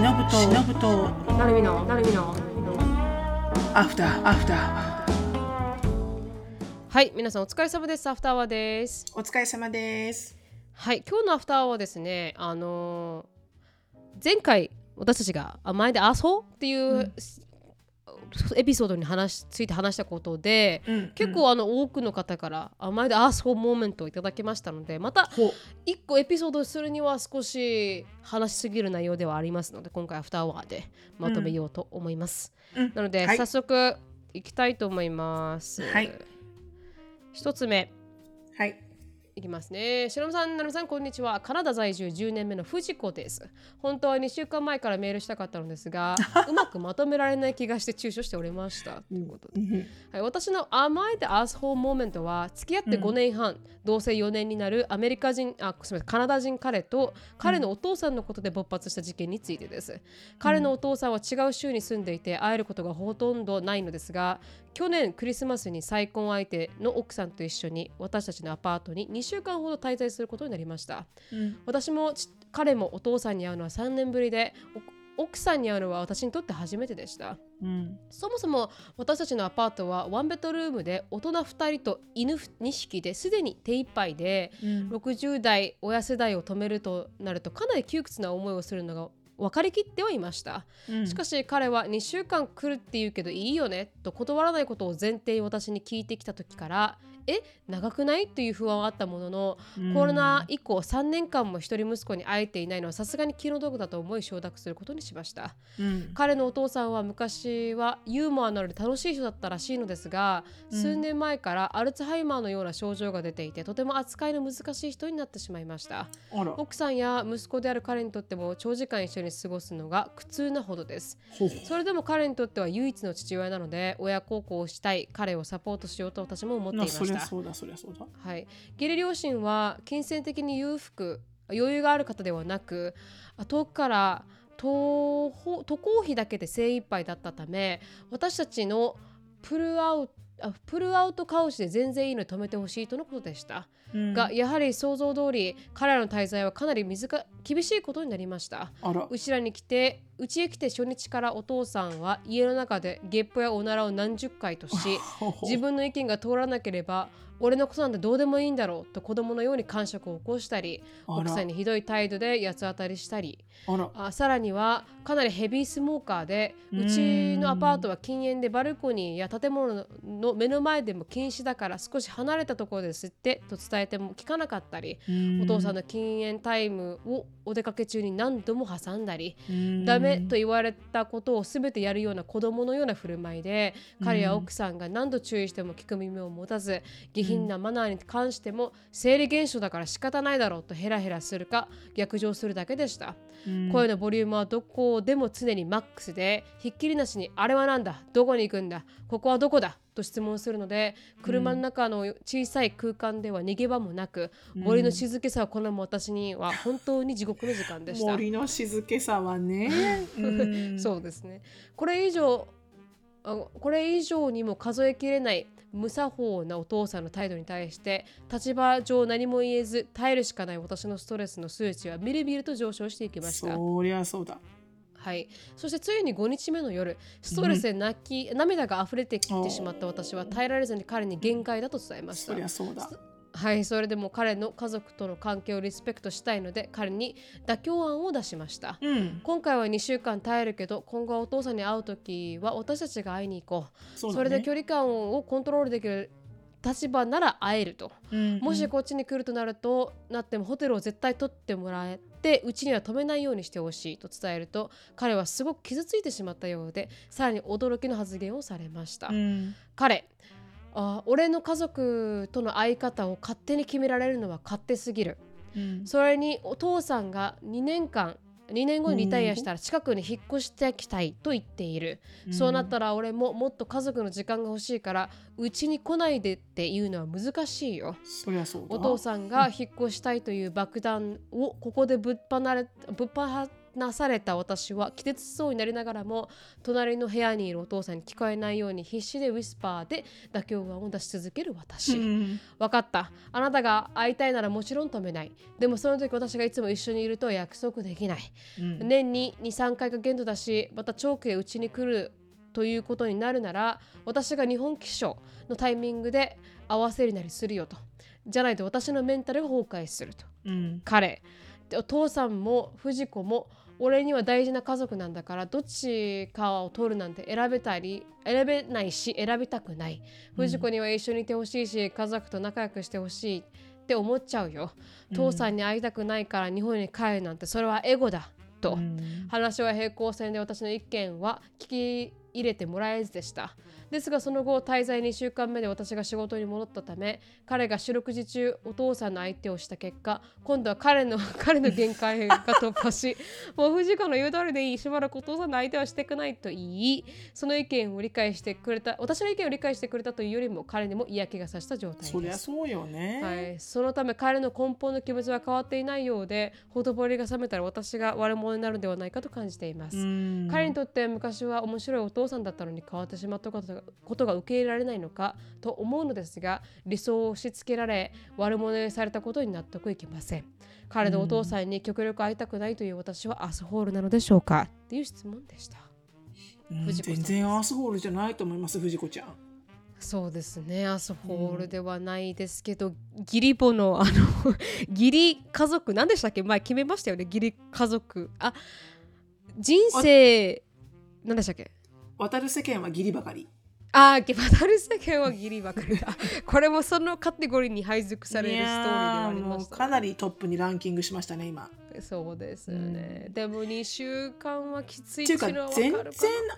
しのぶとしのぶとなるみのなるみのアフターアフターはい皆さんお疲れ様です。アフターワーです。お疲れ様です。はい今日のアフターはですねあのー前回私たちが「あ前で遊う?」っていう、エピソードに話しついて話したことで、うん結構あの多くの方から「あ前で遊うモーメント」をいただきましたのでまたほ一個エピソードするには少し話しすぎる内容ではありますので今回アフターワーでまとめようと思います、うん。なので、はい。早速いきたいと思います。はい。一つ目。はいいきますね。しのぶさん、なるみさん、こんにちは。カナダ在住10年目の藤子です。本当は2週間前からメールしたかったのですが、うまくまとめられない気がして躊躇しておりました。ということで、はい、私の甘えてアースホーモーメントは、付き合って5年半、同棲4年になるアメリカ人、あ、すみません、カナダ人彼と、彼のお父さんのことで勃発した事件についてです。彼のお父さんは違う州に住んでいて、会えることがほとんどないのですが、去年クリスマスに再婚相手の奥さんと一緒に私たちのアパートに2週間ほど滞在することになりました、うん。私もち彼もお父さんに会うのは3年ぶりでお奥さんに会うのは私にとって初めてでした。うん。そもそも私たちのアパートはワンベッドルームで大人2人と犬2匹ですでに手一杯でうん。60代親世代を止めるとなるとかなり窮屈な思いをするのが分かりきってはいました。うん。しかし彼は2週間来るって言うけどいいよねと断らないことを前提に私に聞いてきた時からえ長くない？という不安はあったものの、うん。コロナ以降3年間も一人息子に会えていないのはさすがに気の毒だと思い承諾することにしました。うん。彼のお父さんは昔はユーモアのある楽しい人だったらしいのですが、うん。数年前からアルツハイマーのような症状が出ていてとても扱いの難しい人になってしまいました。奥さんや息子である彼にとっても長時間一緒に過ごすのが苦痛なほどです。それでも彼にとっては唯一の父親なので親孝行をしたい彼をサポートしようと私も思っていまなそりした。ゃそうだそりゃそうだ。はい、義理両親は金銭的に裕福余裕がある方ではなくあ遠くから渡航費だけで精一杯だったため私たちのプルアウトあプルアウトカウチで全然いいのに止めてほしいとのことでした、うんがやはり想像通り彼らの滞在はかなり難か厳しいことになりました。うちらに来てうちへ来て初日からお父さんは家の中でゲップやおならを何十回とし 自分の意見が通らなければ俺のことなんてどうでもいいんだろうと子供のように感触を起こしたり奥さんにひどい態度で八つ当たりしたり。あさらにはかなりヘビースモーカーでうちのアパートは禁煙でバルコニーや建物の目の前でも禁止だから少し離れたところで吸ってと伝えても聞かなかったりお父さんのの禁煙タイムをお出かけ中に何度も挟んだりダメと言われたことを全てやるような子供のような振る舞いで彼や奥さんが何度注意しても聞く耳を持たず下品なマナーに関しても生理現象だから仕方ないだろうとヘラヘラするか逆上するだけでした。声のボリュームはどこでも常にマックスでひっきりなしにあれはなんだ？どこに行くんだ？ここはどこだ？と質問するので車の中の小さい空間では逃げ場もなく森の静けさを好む私には本当に地獄の時間でした。森の静けさはね うんそうですね。これ以上あこれ以上にも数えきれない無作法なお父さんの態度に対して立場上何も言えず耐えるしかない私のストレスの数値はみるみると上昇していきました。そりゃそうだはい、そしてついに5日目の夜ストレスで泣き、涙が溢れてきてしまった私は耐えられずに彼に限界だと伝えました。そりゃそうだ。はい。それでも彼の家族との関係をリスペクトしたいので彼に妥協案を出しました。うん。今回は2週間耐えるけど今後はお父さんに会う時は私たちが会いに行こう。そね。それで距離感をコントロールできる立場なら会えると、うん。もしこっちに来るとなるとなってもホテルを絶対取ってもらえてうちには止めないようにしてほしいと伝えると彼はすごく傷ついてしまったようでさらに驚きの発言をされました、うん。彼あ俺の家族との会い方を勝手に決められるのは勝手すぎる。うん。それにお父さんが2年間2年後にリタイアしたら近くに引っ越してきたいと言っている、そうなったら俺ももっと家族の時間が欲しいからうちに来ないでっていうのは難しいよ。そりゃそうだ。お父さんが引っ越したいという爆弾をここでぶっ放れぶっ放なされた私は気絶しそうになりながらも隣の部屋にいるお父さんに聞こえないように必死でウィスパーで妥協案を出し続ける私、うん。分かった。あなたが会いたいならもちろん止めない。でもその時私がいつも一緒にいるとは約束できない、うん。年に23回が限度だしまた長期へうちに来るということになるなら私が日本気象のタイミングで合わせるなりするよと。じゃないと私のメンタルが崩壊すると。うん。彼。でお父さんも藤子も俺には大事な家族なんだからどっちかを取るなんて選べたり選べないし選びたくない。藤子には一緒にいてほしいし家族と仲良くしてほしいって思っちゃうよ。父さんに会いたくないから日本に帰るなんてそれはエゴだと、うん。話は平行線で私の意見は聞き入れてもらえずでしたですがその後滞在2週間目で私が仕事に戻ったため彼が四六時中お父さんの相手をした結果今度は彼の 彼の限界が突破し もう藤子の言う通りでいい。しばらくお父さんの相手はしてくないと言いその意見を理解してくれた私の意見を理解してくれたというよりも彼にも嫌気がさした状態です。そりゃそうよね。はい、そのため彼の根本の気持ちは変わっていないようでほとぼりが冷めたら私が悪者になるのではないかと感じています、うん。彼にとって昔は面白いお父さんだったのに変わってしまったことがことが受け入れられないのかと思うのですが理想を押し付けられ悪者にされたことに納得いきません。彼のお父さんに極力会いたくないという私はアスホールなのでしょうか？っていう質問でした。うん全然アースホールじゃないと思います、藤子ちゃん。そうですねアスホールではないですけど、義理母のあの 義理家族何でしたっけ？前決めましたよね義理家族。あ人生何でしたっけ？渡る世間は義理ばかり。ああ、渡る世間は義理ばかりだ。これもそのカテゴリーに配属されるストーリーではありました、かなりトップにランキングしましたね、今。そうですよね。でも2週間はきついっていうか全然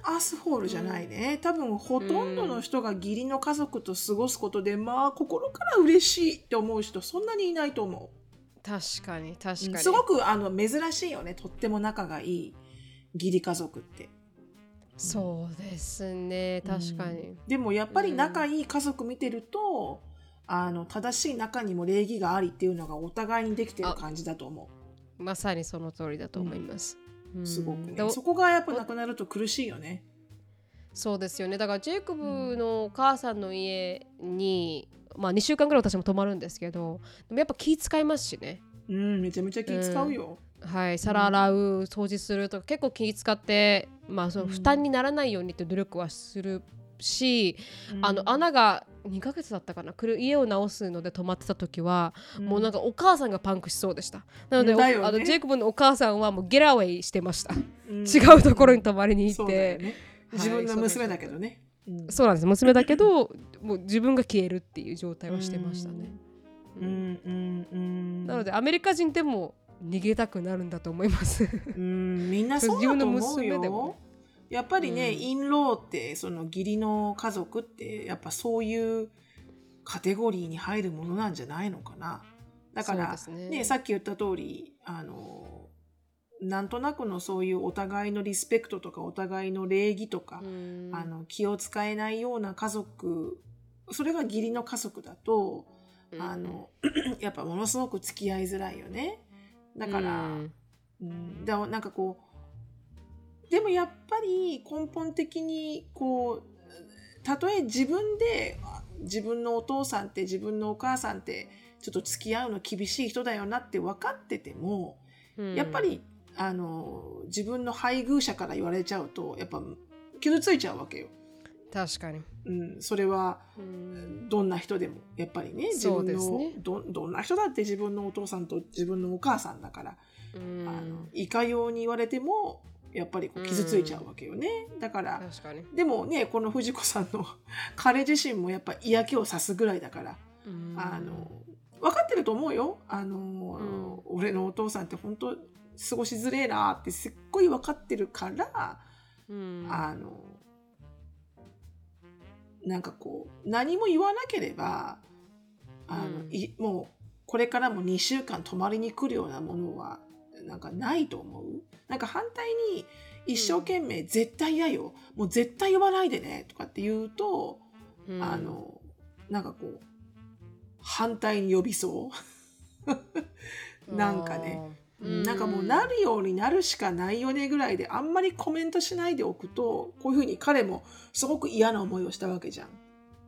アスホールじゃないね、多分ほとんどの人が義理の家族と過ごすことで、まあ心から嬉しいって思う人そんなにいないと思確かに確う、かに。すごくあの珍しいよねとっても仲がいい義理家族ってそうですね。確かに。でもやっぱり仲いい家族見てると、あの正しい中にも礼儀がありっていうのがお互いにできてる感じだと思まさにその通りだと思います。うすごくね、そこがやっぱなくなると苦しいよね。そうですよね。だからジェイコブのお母さんの家に、まあ2週間ぐらい私も泊まるんですけどでもやっぱ気使いますしね。うんめちゃめちゃ気使うよ、はい皿洗う掃除するとか結構気使ってまあその負担にならないようにって努力はするし、うん。あの穴が2ヶ月だったかな来る家を直すので泊まってた時は、もうなんかお母さんがパンクしそうでした。なので、ね。あのジェイコブのお母さんはもうゲラウェイしてました、うん。違うところに泊まりに行って、ね。自分の娘だけどね、うんそうなんです。娘だけどもう自分が消えるっていう状態はしてましたね、うん。うん。うん。なのでアメリカ人でも逃げたくなるんだと思います。うんみんなそうだと思うよ。ねやっぱりね、うん。インローってその義理の家族ってやっぱそういうカテゴリーに入るものなんじゃないのかな。だからね。ねさっき言った通りあのなんとなくのそういうお互いのリスペクトとかお互いの礼儀とか、うん。あの気を使えないような家族それが義理の家族だと、あの やっぱものすごく付き合いづらいよねだから、うん。うん、だなんかこうでもやっぱり根本的にこうたとえ自分であ自分のお父さんって自分のお母さんってちょっと付き合うの厳しい人だよなって分かってても、うん。やっぱりあの自分の配偶者から言われちゃうとやっぱ傷ついちゃうわけよ。確かに、うん、それはうん。どんな人でもやっぱりね自分の、ですね。どどんな人だって自分のお父さんと自分のお母さんだから、うん。あのいかように言われてもやっぱりこう傷ついちゃうわけよね、だから確かに、でもねこの藤子さんの 彼自身もやっぱ嫌気をさすぐらいだから、うん。あの分かってると思うよ。あの、ん。俺のお父さんって本当過ごしづれえなってすっごい分かってるから、うん。あのなんかこう何も言わなければあの、うん。いもうこれからも2週間泊まりに来るようなものはなんかないと思う？なんか反対に一生懸命絶対嫌よ、もう絶対呼ばないでねとかって言うと、うん。あのなんかこう反対に呼びそう。なんかね。うんなんかもうなるようになるしかないよねぐらいであんまりコメントしないでおくとこういうふうに彼もすごく嫌な思いをしたわけじゃん。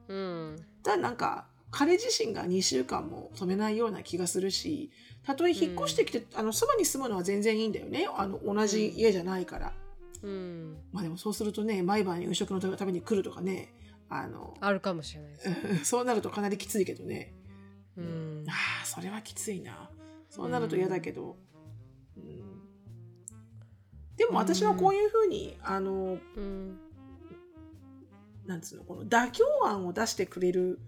うん。だなんか彼自身が2週間も止めないような気がするしたとえ引っ越してきて、あのそばに住むのは全然いいんだよね。あの同じ家じゃないから。うん。まあでもそうするとね毎晩夕食のために来るとかね。あのあるかもしれないです そうなるとかなりきついけどね。うん。ああそれはきついな。そうなると嫌だけど、うんでも私はこういうふうにあのうんなんつうのこの妥協案を出してくれる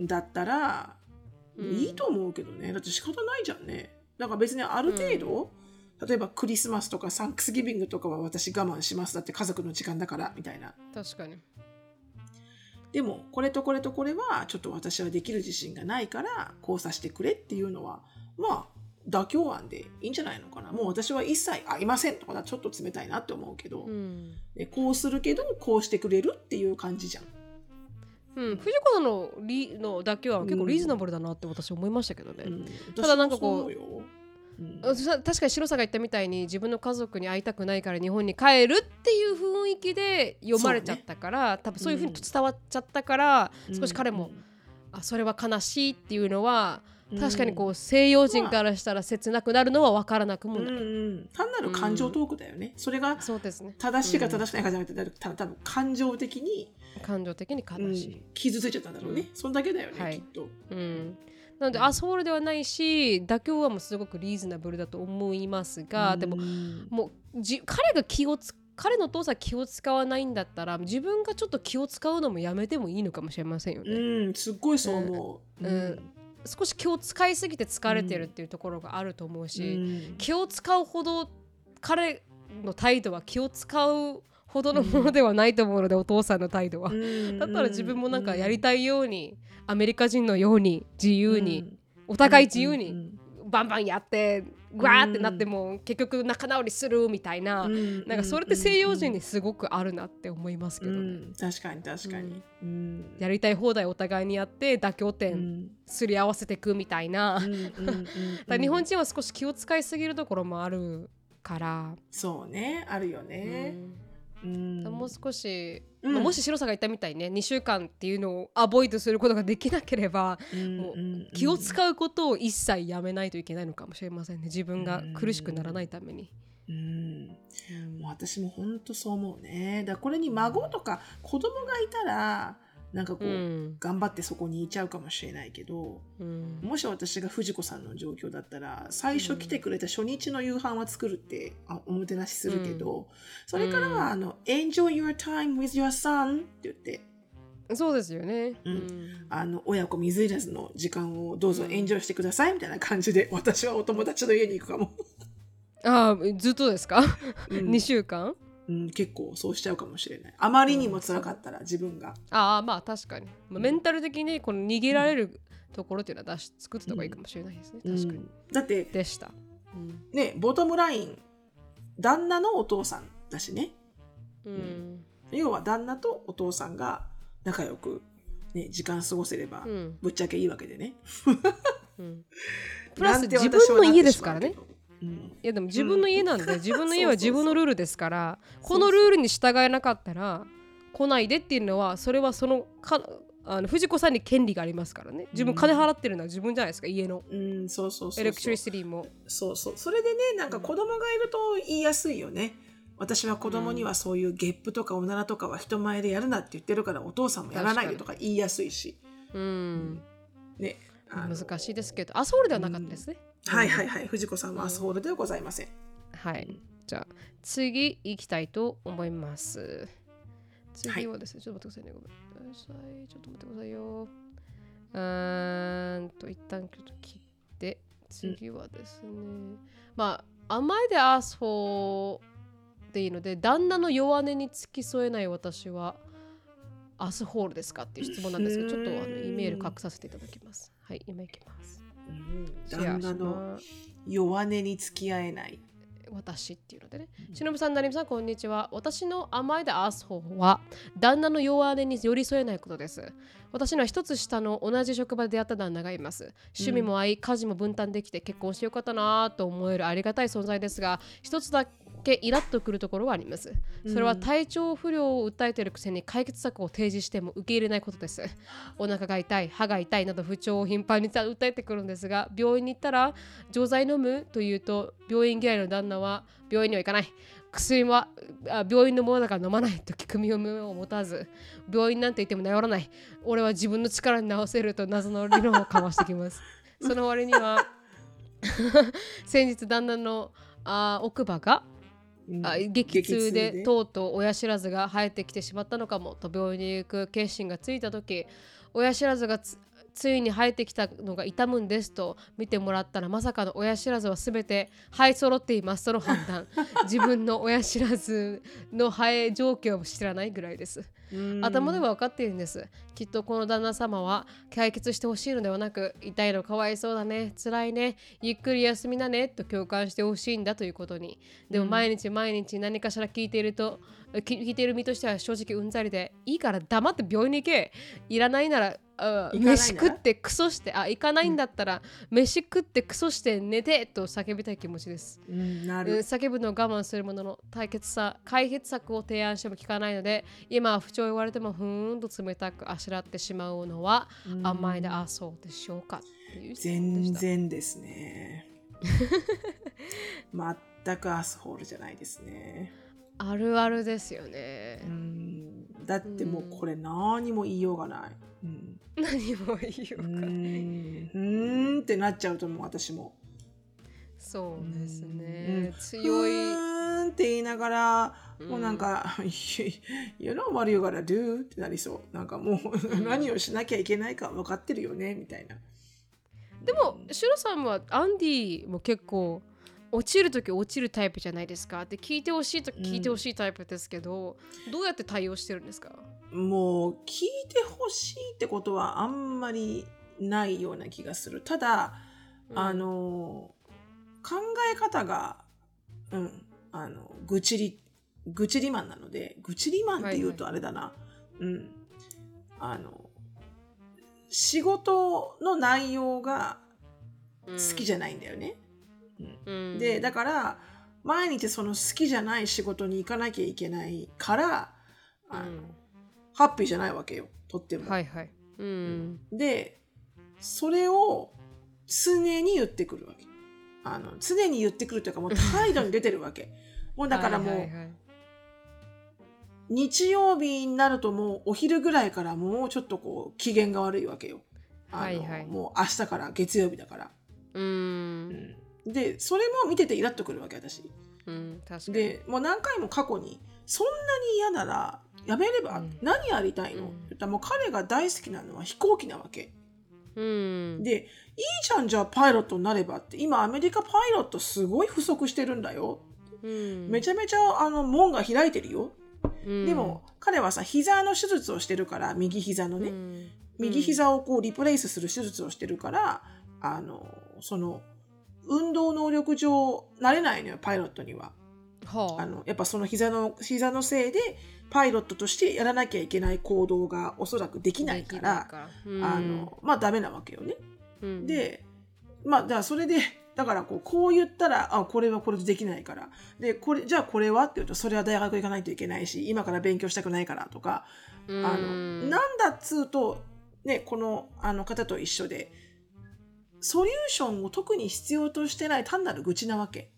んだったら、うんいいと思うけどね。だって仕方ないじゃんね。だから別にある程度、例えばクリスマスとかサンクスギビングとかは私我慢しますだって家族の時間だからみたいな。確かに。でもこれとこれとこれはちょっと私はできる自信がないからこうさせてくれっていうのはまあ妥協案でいいんじゃないのかな？もう私は一切会いませんとかちょっと冷たいなって思うけど、うん。でこうするけどこうしてくれるっていう感じじゃん。うん、藤子さんのリの妥協は結構リーズナブルだなって私思いましたけどね、うん。ただなんかこううん。確かに白さが言ったみたいに自分の家族に会いたくないから日本に帰るっていう雰囲気で読まれちゃったから、多分そういうふうに伝わっちゃったから、少し彼も、あそれは悲しいっていうのはうん確かにこう西洋人からしたら切なくなるのは分からなくもうんない、うん単なる感情トークだよね、それがそうですね。正しいか正しくないかじゃなくてた多分感情的に、感情的にうん悲しい、傷ついちゃったんだろうね、うん。そんだけだよね、はい。きっと。うん。なので、あそうではないし妥協はもうすごくリーズナブルだと思いますが、でもうん。もうじ彼が気をつ彼のお父さん気を使わないんだったら自分がちょっと気を使うのもやめてもいいのかもしれませんよね。うん、すっごいそう思う。うん少し気を使いすぎて疲れてるっていうところがあると思うし、うん。気を使うほど彼の態度は気を使うほどのものではないと思うので、お父さんの態度は。だったら自分もなんかやりたいように、アメリカ人のように自由に、お互い自由にバンバンやってわーってなっても結局仲直りするみたいな、なんかそれって西洋人にすごくあるなって思いますけどね、うん。確かに確かに。うん。やりたい放題お互いにやって妥協う点ん。すり合わせていくみたいな、日本人は少し気を使いすぎるところもあるから、そうね。あるよね。うん。もう少し、うん。まあもし白さんが言ったみたいにね2週間っていうのをアボイドすることができなければもう気を使うことを一切やめないといけないのかもしれませんね。自分が苦しくならないために。うん。もう私も本当そう思うね。だこれに孫とか子供がいたらなんかこう、うん。頑張ってそこにいちゃうかもしれないけどうん。もし私が藤子さんの状況だったら最初来てくれた初日の夕飯は作るってあおもてなしするけど、それからはあの「Enjoy your time with your son」って言って。そうですよね。うん。あの親子水入らずの時間をどうぞエンジョイしてくださいみたいな感じで私はお友達の家に行くかも、ああずっとですか、うん。2週間？うん、結構そうしちゃうかもしれない。あまりにも辛かったら自分が。ああまあ確かに、まあ、メンタル的にこの逃げられるところっていうのは出し作ってた方がいいかもしれないですね、確かに、うんだってでした、うん。ねボトムライン旦那のお父さんだしね。うん。要は旦那とお父さんが仲良く、ね、時間過ごせればうん。ぶっちゃけいいわけでね、うん。プラス自分の家ですからねいやでも自分の家なんで、自分の家は自分のルールですからこのルールに従えなかったら来ないでっていうのはそれはそのかあの藤子さんに権利がありますからね。自分金払ってるのは自分じゃないですか家の。うん、そうそうエレクトリシティも。そうそう。それでねなんか子供がいると言いやすいよね。私は子供にはそういうゲップとかおならとかは人前でやるなって言ってるからお父さんもやらないでとか言いやすいし。うん。ね難しいですけどあソウルではなかったですね、はいはいはい藤子さんはアスホールではございませんはい。じゃあ、次行きたいと思います。次はですね、ちょっと待ってくださいね。ごめんなさい。ちょっと待ってくださいよ。うーんと、一旦ちょっと切って、次はですね。まあ、甘いでアースホーでいいので、旦那の弱音に付き添えない私は、アスホールですかっていう質問なんですけど、ちょっとあのイメール書くさせていただきます。はい、今行きます。シェアし旦那の弱音に付き合えない私っていうのでね。しのぶさん、なりみさん、こんにちは。私の甘いでアースホーは、旦那の弱音に寄り添えないことです。私のは一つ下の同じ職場で出会った旦那がいます。趣味も合い、家事も分担できて結婚してよかったなと思えるありがたい存在ですが、一つだけイラッとくるところはあります。それは体調不良を訴えているくせに解決策を提示しても受け入れないことです。お腹が痛い、歯が痛いなど不調を頻繁に訴えてくるんですが、病院に行ったら錠剤飲むと言うと、病院嫌いの旦那は病院には行かない。薬はあ病院のものだから飲まないと聞く身を持たず病院なんて言っても治らない俺は自分の力に治せると謎の理論を交わしてきます その割には 先日旦那のあ奥歯がうんあ激痛でとうとう親知らずが生えてきてしまったのかも。と病院に行く決心がついた時親知らずがつついに生えてきたのが痛むんですと見てもらったらまさかの親知らずは全て生え揃っています。その判断。自分の親知らずの生え状況を知らないぐらいです。うん頭では分かっているんです。きっとこの旦那様は解決してほしいのではなく痛いのかわいそうだね辛いねゆっくり休みなねと共感してほしいんだということに。でも毎日毎日何かしら聞いているとき聞いている身としては正直うんざりでいいから黙って病院に行け。いらないなら飯食ってクソしてあ行かないんだったら、飯食ってクソして寝てと叫びたい気持ちです。うんなる。うん叫ぶのを我慢するものの解決さ解決策を提案しても聞かないので今は不調言われてもふーんと冷たくあしらってしまうのは甘いであそうでしょうかっていう質問で全然ですね。全くアスホールじゃないですね。あるあるですよね。う。ん。だってもうこれ何も言いようがない。うん。何も言いよううかない。ん。うーんってなっちゃうと思う私も。そうですうねん。強い。って言いながら、もうなんか「You know what you gotta do」ってなりそう。なんかもう何をしなきゃいけないか分かってるよねみたいな。でも、シュロさんはアンディも結構落ちるとき落ちるタイプじゃないですか。で、聞いてほしいとき聞いてほしいタイプですけど、どうやって対応してるんですか？もう聞いてほしいってことはあんまりないような気がする。ただ、あ、の考え方がうんあの愚痴り愚痴りマンなので愚痴りマンって言うとあれだな、うんあの仕事の内容が好きじゃ、ゃないんだよね、うんでだから毎日その好きじゃない仕事に行かなきゃいけないからあの、ハッピーじゃないわけよとっても。はいはい。うん。でそれを常に言ってくるわけ。あの常に言ってくるというかもう態度に出てるわけ。もうだからもう、はいはいはい日曜日になるともうお昼ぐらいからもうちょっとこう機嫌が悪いわけよ。あのはいはいもう明日から月曜日だから。うん。でそれも見ててイラっとくるわけ私。うん、確かに。でもう何回も過去にそんなに嫌ならやめれば、うん何やりたいの、うんって言ったらもう彼が大好きなのは飛行機なわけ。うん。でいいじゃんじゃあパイロットになればって今アメリカパイロットすごい不足してるんだよ、うん、めちゃめちゃあの門が開いてるよ、うん。でも彼はさ膝の手術をしてるから右膝のね、うん。右膝をこうリプレイスする手術をしてるからあのその運動能力上なれないのよパイロットには。はあ。あのやっぱその膝の膝のせいでパイロットとしてやらなきゃいけない行動がおそらくできないから。うん。あのまあダメなわけよね。うん。でまあだからそれでだからこうこう言ったらあこれはこれでできないから。でこれじゃあこれはって言うとそれは大学行かないといけないし今から勉強したくないからとか、うん。あのなんだっつうと、ね、このあの方と一緒でソリューションを特に必要としてない単なる愚痴なわけ。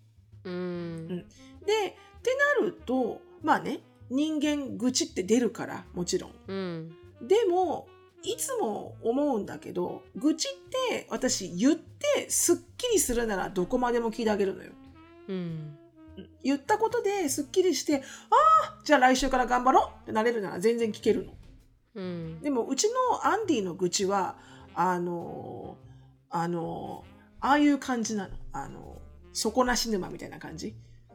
うん。でってなるとまあね人間愚痴って出るからもちろん。うん。でもいつも思うんだけど愚痴って私言ってすっきりするならどこまでも聞いてあげるのよ。うん言ったことですっきりしてああじゃあ来週から頑張ろうってなれるなら全然聞けるの。うんでもうちのアンディの愚痴はあのあのああいう感じなの。あの底なし沼みたいな感じ。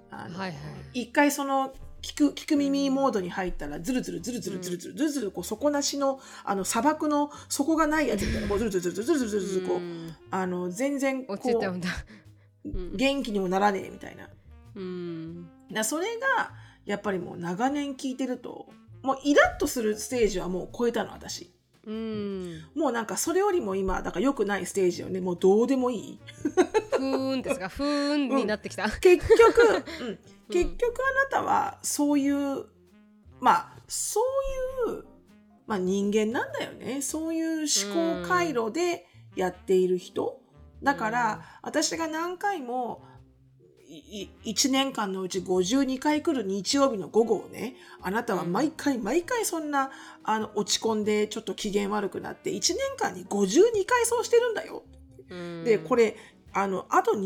あのはいはい一回その聞く聞く耳モードに入ったらズルズルズルズルズルズルズルズルこう底なしのあの砂漠の底がないやつみたいなこうズルズルズルズルズルズルズルこううんあの全然こう落ちちゃうんだ。元気にもならねえみたいなうんそれがやっぱりもう長年聞いてるともうイラッとするステージはもう超えたの私うん。もうなんかそれよりも今だから良くないステージよね。もうどうでもいい。ふーんですがふーんになってきた、結局、うん、結局あなたはそういうまあそういう、まあ、人間なんだよね。そういう思考回路でやっている人。だから、私が何回もい1年間のうち52回来る日曜日の午後をねあなたは毎回毎回そんなあの落ち込んでちょっと機嫌悪くなって1年間に52回そうしてるんだよ。うんでこれあのあと2030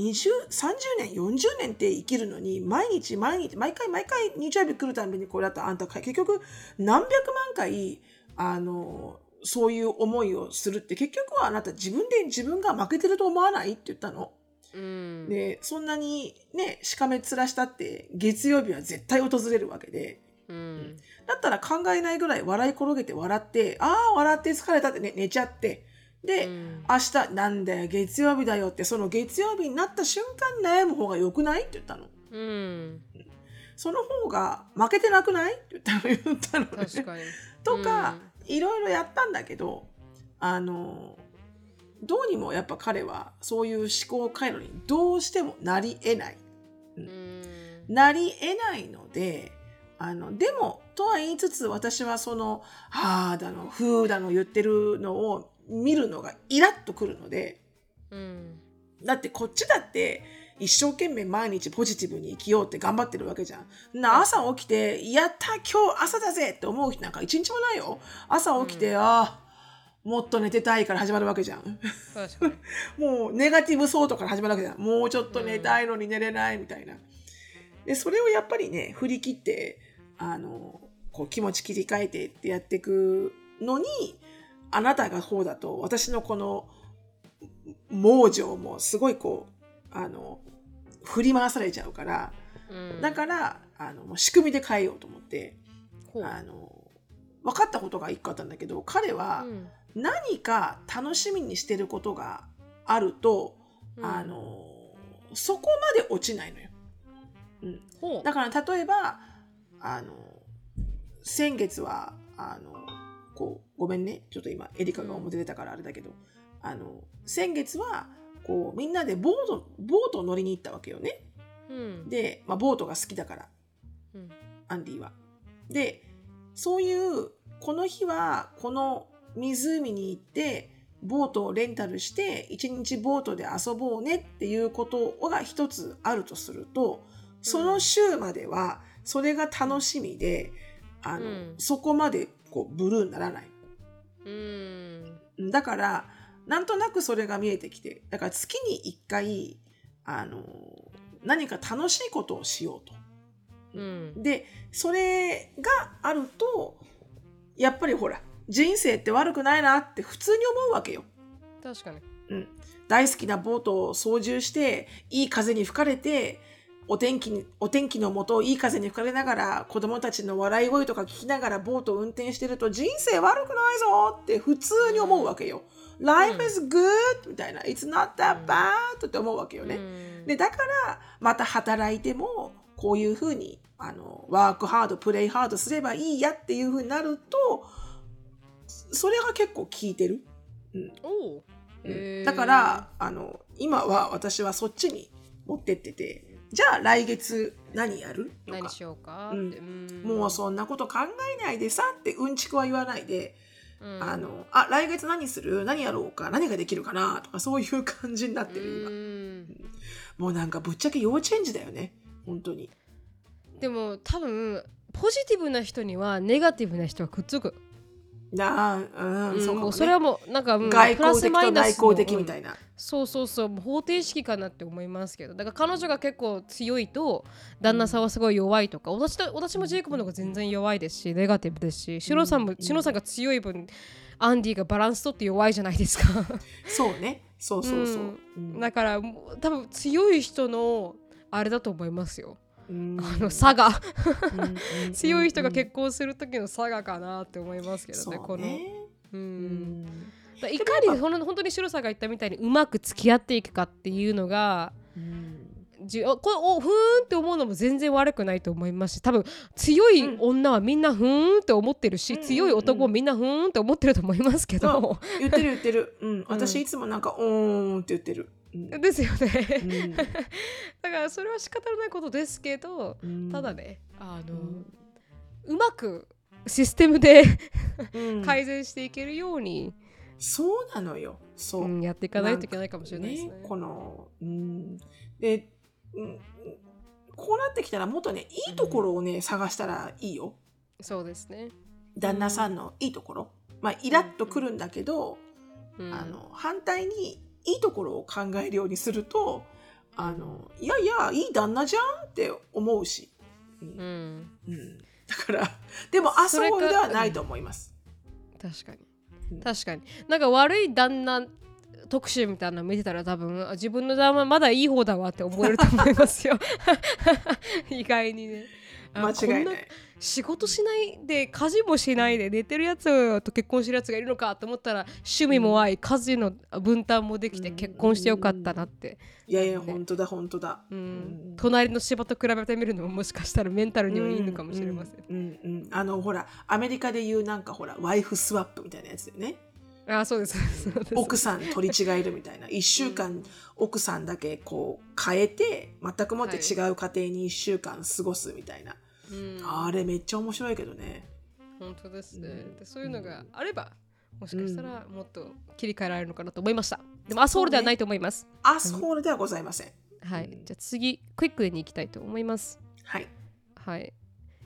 年40年って生きるのに毎日毎日毎回毎回日曜日来るたびにこれだったらあんた結局何百万回あのそういう思いをするって結局はあなた自分で自分が負けてると思わないって言ったの。うん。でそんなにねしかめ面したって月曜日は絶対訪れるわけで。うん。だったら考えないぐらい笑い転げて笑ってああ笑って疲れたって、ね、寝ちゃって。で、うん。明日なんだよ月曜日だよってその月曜日になった瞬間悩む方が良くない？って言ったの。うん。その方が負けてなくない？って言ったの言ったのね。確かに。とか、いろいろやったんだけどあのどうにもやっぱ彼はそういう思考回路にどうしてもなり得ないうんなり得ないのであのでもとは言いつつ私はその「はあ」だの「ふう」だの言ってるのを見るのがイラッとくるのでうんだってこっちだって一生懸命毎日ポジティブに生きようって頑張ってるわけじゃん。な朝起きて「やった今日朝だぜ!」って思う日なんか一日もないよ。朝起きて、ああもっと寝てたいから始まるわけじゃん。もうネガティブソートから始まるわけじゃん。もうちょっと寝たいのに寝れないみたいな。で、それをやっぱりね、振り切って、あの、こう気持ち切り替えてってやっていくのに、あなたがこうだと、私のこの、猛情もすごいこう、あの、振り回されちゃうから、うんだから、あの、仕組みで変えようと思って、あの、分かったことが一個あったんだけど、彼は、うん何か楽しみにしてることがあると、うん。あのそこまで落ちないのよ。うん、だから例えばあの先月はあのこうごめんね。ちょっと今エリカが表出たからあれだけど、あの先月はこうみんなでボートボートを乗りに行ったわけよね。うん。で、まあ、ボートが好きだから。うん。アンディは。でそういうこの日はこの湖に行ってボートをレンタルして一日ボートで遊ぼうねっていうことが一つあるとするとその週まではそれが楽しみであの、うんそこまでこうブルーにならない。うんだからなんとなくそれが見えてきてだから月に1回あの何か楽しいことをしようと。うんでそれがあるとやっぱりほら人生って悪くないなって普通に思うわけよ。確かにうん、大好きなボートを操縦していい風に吹かれてお天気にお天気のもといい風に吹かれながら子供たちの笑い声とか聞きながらボートを運転してると人生悪くないぞって普通に思うわけよ。Life is good! みたいな。It's not that bad! って思うわけよね。うんでだからまた働いてもこういうふうにあのワークハードプレイハードすればいいやっていうふうになるとそれが結構効いてる。おう。うん。だからあの今は私はそっちに持ってっててじゃあ来月何やる？とか。何しようかうん。もうそんなこと考えないでさってうんちくは言わないで、うん。あのあ来月何する？何やろうか？何ができるかな？とかそういう感じになってる今。うん。もうなんかぶっちゃけ幼稚園児だよね。本当に。でも多分ポジティブな人にはネガティブな人はくっつく、なあ、うん、うんそうかもね。それはもうなんか、うん外プラス交的とマイナスの内向的みたいな。そうそうそうもう方程式かなって思いますけど。だから彼女が結構強いと旦那さんはすごい弱いとか、私と私もジェイコブの方が全然弱いですしネガティブですし。シロさんも、うんシロさんが強い分アンディがバランスとって弱いじゃないですか。そうね。そうそうそう。うん。だから多分強い人のあれだと思いますよ、うんあの差がうんうん強い人が結婚する時の差がかなって思いますけどね、そうこの、ね。う、うん。いかにほん本当にシロさんが言ったみたいにうまく付き合っていくかっていうのがうん。じあこれおふーんって思うのも全然悪くないと思いますし多分強い女はみんなふーんって思ってるし、うん強い男もみんなふーんって思ってると思いますけど、言ってる言ってる。うん。私いつもなんか、おーんって言ってる。うんですよね、うんだからそれは仕方のないことですけど、うんただねあの、ううんまくシステムでうん改善していけるように、そうなのよ。そう。うんやっていかないといけないかもしれないですね。この、うん。で、うん、こうなってきたらもっとね、いいところをね、探したらいいよ。そうですね。旦那さんのいいところ。まあ、イラッとくるんだけど、うんあの、反対にいいところを考えるようにすると、あの、いやいや、いい旦那じゃんって思うし。うん。うん、うん。だから、でも、あそれかそうではないと思います。確かに。うん。確かに。なんか悪い旦那特集みたいなの見てたら多分あ自分の旦那まだいい方だわって思えると思いますよ。意外にね。あ間違いない。仕事しないで家事もしないで寝てるやつと結婚してるやつがいるのかと思ったら趣味も合い家事の分担もできてうん。結婚してよかったなって、いやいや、本当だ、本当だ。うん。うん。隣の芝と比べてみるのももしかしたらメンタルにはいいのかもしれません、うんうんうん。あのほらアメリカでいうなんかほらワイフスワップみたいなやつだよねあそうです。そうです。奥さん取り違えるみたいな。1週間奥さんだけこう変えて全くもって違う家庭に1週間過ごすみたいな、うん。あれめっちゃ面白いけどね。本当ですね、うん。でそういうのがあればもしかしたらもっと切り替えられるのかなと思いました。でもアソールではないと思います、アスホールではございません。はい。じゃあ次クイックに行きたいと思います。はい。はい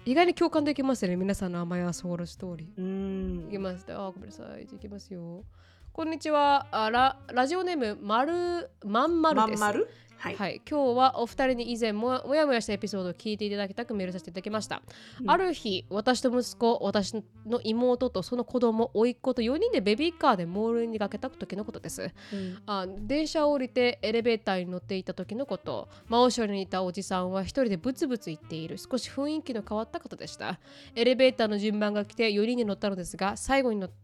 意外に共感できますね。皆さんの甘いアソールストーリー。うん。いきますあごめんなさい。いきますよ。こんにちは。あララジオネームまるまんまるです。まん丸はい、はい、今日はお二人に以前ももやもやしたエピソードを聞いていただきたくメールさせていただきました、うん。ある日私と息子私の妹とその子供甥っ子と4人でベビーカーでモールに出かけた時のことです。うん。あ電車を降りてエレベーターに乗っていた時のこと。真後ろにいたおじさんは一人でブツブツ言っている。少し雰囲気の変わった方でした。エレベーターの順番が来て4人に乗ったのですが最後に乗った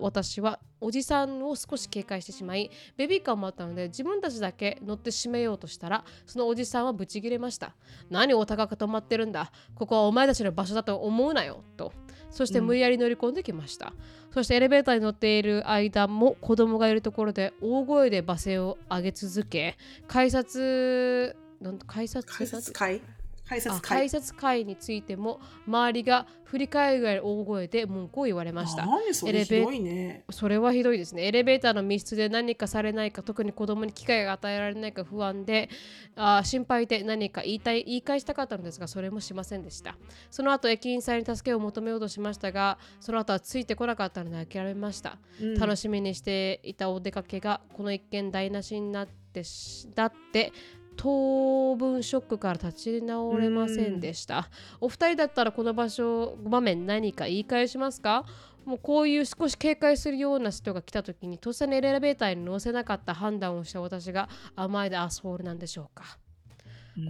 私はおじさんを少し警戒してしまいベビーカーもあったので自分たちだけ乗って閉めようとしたらそのおじさんはブチギレました。何お高く止まってるんだ？ここはお前たちの場所だと思うなよ。と。そして無理やり乗り込んできました、そしてエレベーターに乗っている間も子供がいるところで大声で罵声を上げ続け改札なんと改札？改札会？改あ札会改札会についても周りが振り返るぐらい大声で文句を言われましたそれひどいねそれはひどいですね。エレベーターの密室で何かされないか、特に子供に機会が与えられないか不安で、あー心配で何か言いたい言い返したかったのですが、それもしませんでした。その後、駅員さんに助けを求めようとしましたが、その後はついてこなかったので諦めました。うん楽しみにしていたお出かけが、この一件台無しになってし、だって、当分ショックから立ち直れませんでした。お二人だったらこの場所、場面何か言い返しますか？もうこういう少し警戒するような人が来た時にとっさにエレベーターに乗せなかった判断をした私が Am I the asshole なんでしょうか、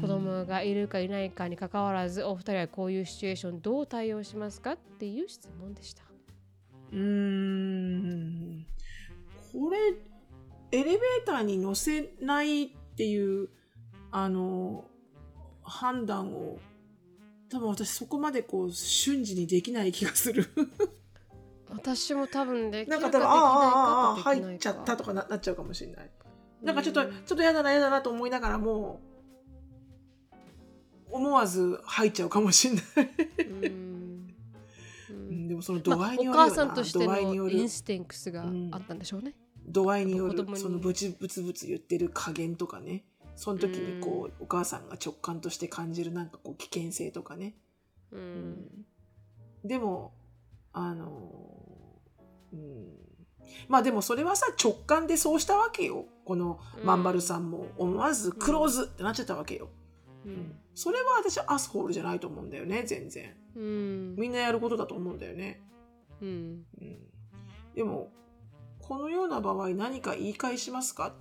子供がいるかいないかにかかわらずお二人はこういうシチュエーションどう対応しますかっていう質問でした。うーんこれエレベーターに乗せないっていうあの判断を多分私そこまでこう瞬時にできない気がする。私も多分できるかできないか多分ああああああかか入っちゃったとかななっちゃうかもしれない。なんかちょっと、うん。ちょっと嫌だな嫌だなと思いながらも思わず入っちゃうかもしれない、でもその度まあお合いによるよな、母さんとしてのインスティンクスがあったんでしょうね。度合いによる。そのブツブツブツ言ってる加減とかねその時にこう、お母さんが直感として感じるなんかこう危険性とかね、ううん。んでもあのうん。まあでもそれはさ直感でそうしたわけよ。このまん。ばるさんも思わずクローズってなっちゃったわけよ、うん。それは私はアスホールじゃないと思うんだよね全然。うん。みんなやることだと思うんだよね、うん。うん、でもこのような場合何か言い返しますか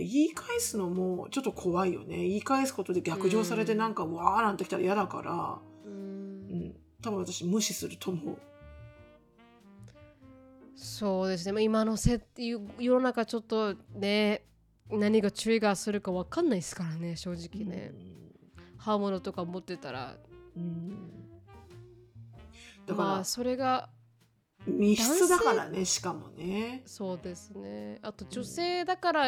言い返すのもちょっと怖いよね。言い返すことで逆上されてなんか、うわーなんてきたら嫌だから、うん。うん、多分私無視すると思う。そうですね。まあ今のせっていう世の中ちょっとね何がトリガーするか分かんないですからね正直ね、刃物とか持ってたら。うん。だから、まあそれが密室だからねしかもね。そうですね。あと女性だから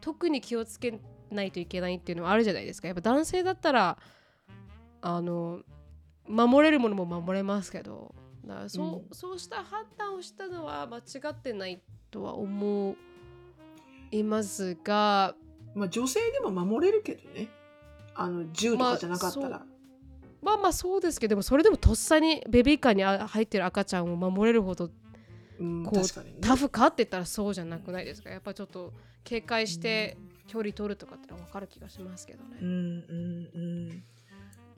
特に気をつけないといけないっていうのはあるじゃないですか。やっぱ男性だったらあの守れるものも守れますけど。だからそう,、うん。そうした判断をしたのは間違ってないとは思いますが。まあ女性でも守れるけどね。あの銃とかじゃなかったら、まあまあまあそうですけどでもそれでもとっさにベビーカーにあ入ってる赤ちゃんを守れるほどうん、こうね。タフかって言ったらそうじゃなくないですか？やっぱちょっと警戒して距離取るとかってのは分かる気がしますけどね。うんうん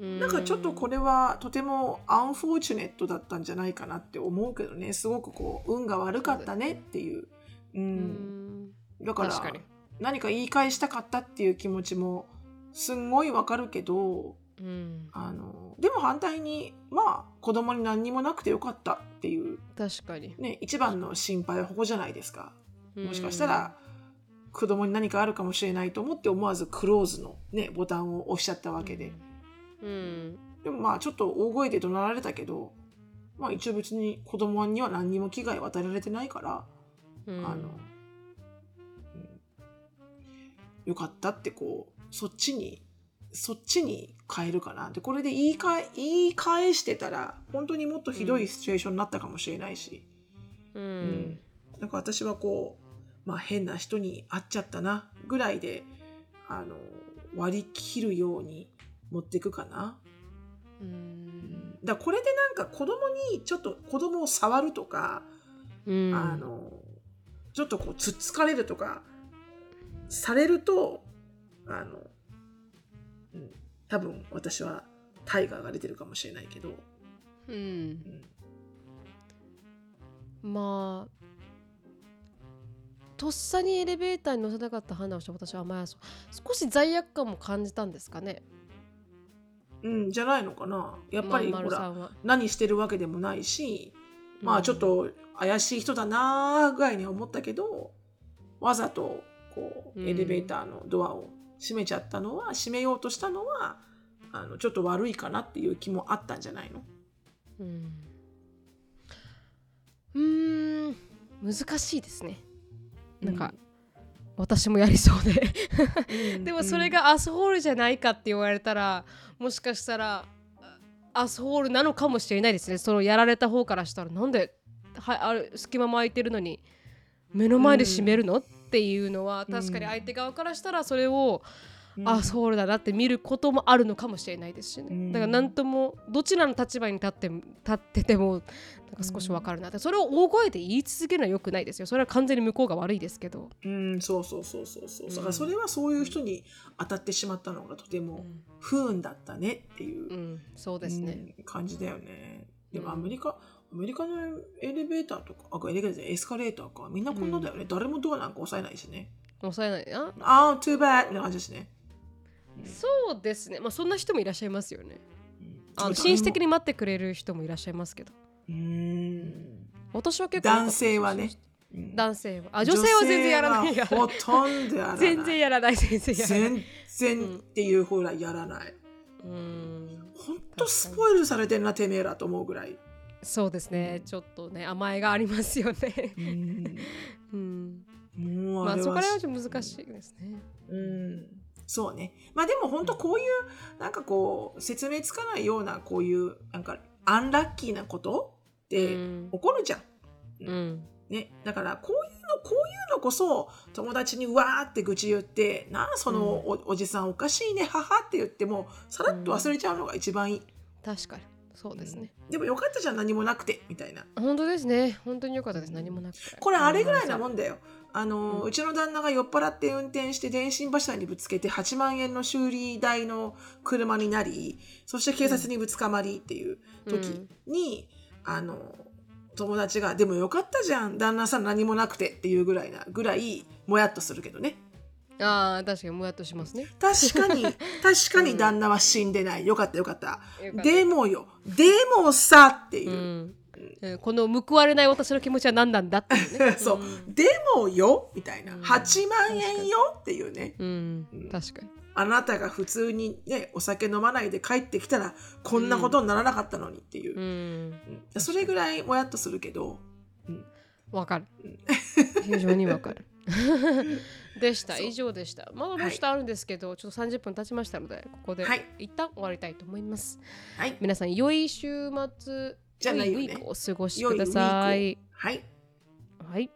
うん。うなんかちょっとこれはとてもアンフォーチュネットだったんじゃないかなって思うけどね。すごくこう運が悪かったねっていう、う、うん。んだから。何か言い返したかったっていう気持ちもすんごいわかるけどうん、あのでも反対にまあ子供に何にもなくてよかったっていう、確かに。ね、一番の心配はここじゃないですか。もしかしたら子供に何かあるかもしれないと思って思わずクローズの、ね、ボタンを押しちゃったわけで。うん、でもまあちょっと大声で怒鳴られたけど、まあ一応別に子供には何にも危害を与えられてないから、うん、あの、うんよかったってこう、そっちに、そっちに変えるかな。で、これで言い返言い返してたら、本当にもっとひどいシチュエーションになったかもしれないし、ううん。ん、なんか私はこう、まあ変な人に会っちゃったな、ぐらいで、あの、割り切るように持っていくかな。うん、だこれでなんか子供にちょっと子供を触るとか、うん、あのちょっとこうつっつかれるとかされるとあの、うん、多分私はタイガーが出てるかもしれないけど、うん。う、んまあ。とっさにエレベーターに乗せなかった判断をした私はまあそ少し罪悪感も感じたんですかね。うん、じゃないのかな。やっぱりまんまるほら何してるわけでもないし、まあちょっ、と怪しい人だなーぐらいには思ったけどわざとこううん。エレベーターのドアを閉めちゃったのは閉めようとしたのはあのちょっと悪いかなっていう気もあったんじゃないの？うん、うーん。難しいですね。なんか、私もやりそうで。うん でもそれがアスホールじゃないかって言われたらもしかしたらあアスホールなのかもしれないですね。そのやられた方からしたらなんではある隙間も空いてるのに目の前で閉めるの、っていうのは確かに相手側からしたらそれを、うん。アスホールだなって見ることもあるのかもしれないですしね、うん。だから何ともどちらの立場に立って立っててもなんか少しわかるなって。それを大声で言い続けるのは良くないですよ。それは完全に向こうが悪いですけど、うん、そうそうそうそうそう。うん。だからそれはそういう人に当たってしまったのがとても不運だったねっていう、うん、そうですね、うん。感じだよね。でもうん。アメリカ、アメリカのエレベーターとか、あ、エレベーターエスカレーターか。みんなこんなだよね。誰もドアなんか押さえないしね。抑えないなああ、too bad みたいな感じですね。そうですねまあそんな人もいらっしゃいますよねうんあの紳士的に待ってくれる人もいらっしゃいますけどうん。私は結構男性はね。うん男性はあ女性は全然やらないほとんど やらない。全然やらない全然やらない全然っていうほらやらない。うんほんとスポイルされてんな、てめえらと思うぐらい。そうですねちょっとね甘えがありますよねうん。うんもうあまあそこら辺は難しいですねうんそうね。まあでも本当こういう、なんかこう、説明つかないような、こういう、なんか、アンラッキーなことってうん起こるじゃん。うんね。だから、こういうの、こういうのこそ、友達にわーって愚痴言って、なあ、そのお,、おじさんおかしいね、母って言っても、さらっと忘れちゃうのが一番いい。確かにそうですね、でもよかったじゃん、何もなくて、みたいな。本当ですね。本当に良かったです。何もなくて。これあれぐらいなもんだよ。あの、ううんちの旦那が酔っ払って運転して電信柱にぶつけて8万円の修理代の車になり、そして警察にぶつかまりっていう時に、あの、友達が、でもよかったじゃん、旦那さん何もなくてっていうぐらいな、ぐらい、もやっとするけどね。ああ確かにもやっとしますね。確かに、確かに旦那は死んでない。よかったよかった。でもよ、でもさっていう。う。ん。うんこの報われない私の気持ちは何なんだっていうね。そう、でもよみたいな、うん。8万円よっていうね。うん、うん。確かに。あなたが普通にねお酒飲まないで帰ってきたらこんなことにならなかったのにっていう、うん。うん。それぐらいもやっとするけど、わかる。うん。非常にわかる でした。以上でした。まだもはい。うちょっとあるんですけど、ちょっと30分経ちましたのでここではい。一旦終わりたいと思います、はい。皆さん良い週末じゃないよね。良いウィークをお過ごしください。はい。はい